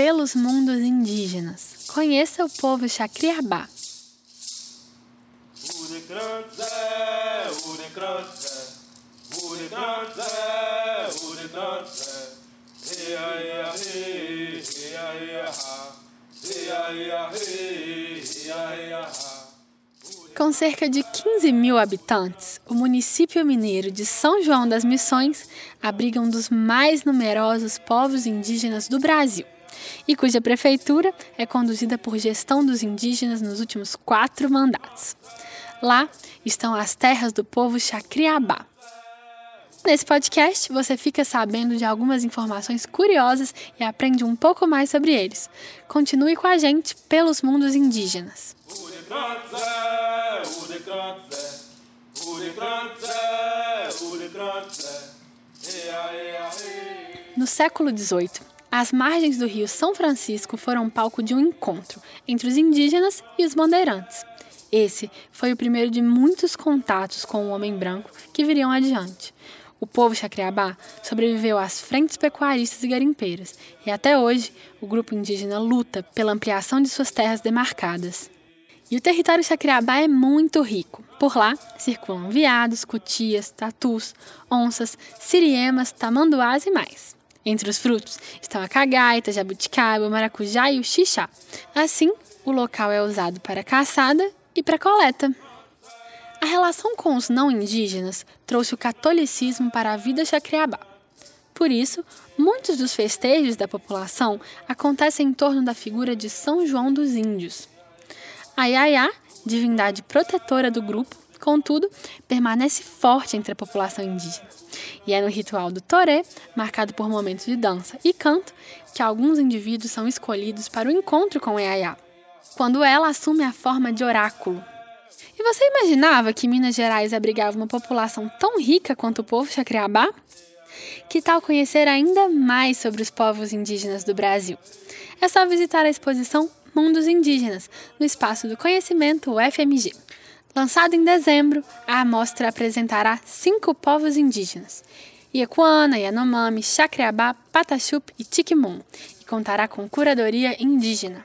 pelos mundos indígenas. Conheça o povo Chacriabá. Com cerca de 15 mil habitantes, o município mineiro de São João das Missões abriga um dos mais numerosos povos indígenas do Brasil e cuja prefeitura é conduzida por gestão dos indígenas nos últimos quatro mandatos. Lá estão as terras do povo Chacriabá. Nesse podcast, você fica sabendo de algumas informações curiosas e aprende um pouco mais sobre eles. Continue com a gente pelos mundos indígenas. No século XVIII, as margens do rio São Francisco foram palco de um encontro entre os indígenas e os bandeirantes. Esse foi o primeiro de muitos contatos com o homem branco que viriam adiante. O povo Chacriabá sobreviveu às frentes pecuaristas e garimpeiras, e até hoje o grupo indígena luta pela ampliação de suas terras demarcadas. E o território Chacriabá é muito rico. Por lá circulam veados, cutias, tatus, onças, siriemas, tamanduás e mais. Entre os frutos estão a cagaita, jabuticaba, maracujá e o xixá. Assim, o local é usado para caçada e para coleta. A relação com os não indígenas trouxe o catolicismo para a vida chacriabá. Por isso, muitos dos festejos da população acontecem em torno da figura de São João dos Índios. A Yaya, divindade protetora do grupo, contudo, permanece forte entre a população indígena. E é no ritual do Toré, marcado por momentos de dança e canto, que alguns indivíduos são escolhidos para o encontro com Yaya, quando ela assume a forma de oráculo. E você imaginava que Minas Gerais abrigava uma população tão rica quanto o povo Chacriabá? Que tal conhecer ainda mais sobre os povos indígenas do Brasil? É só visitar a exposição Mundos Indígenas, no Espaço do Conhecimento UFMG. Lançado em dezembro, a amostra apresentará cinco povos indígenas: Iacuana, Yanomami, Chacriabá, Patachup e Tiquimum, e contará com curadoria indígena.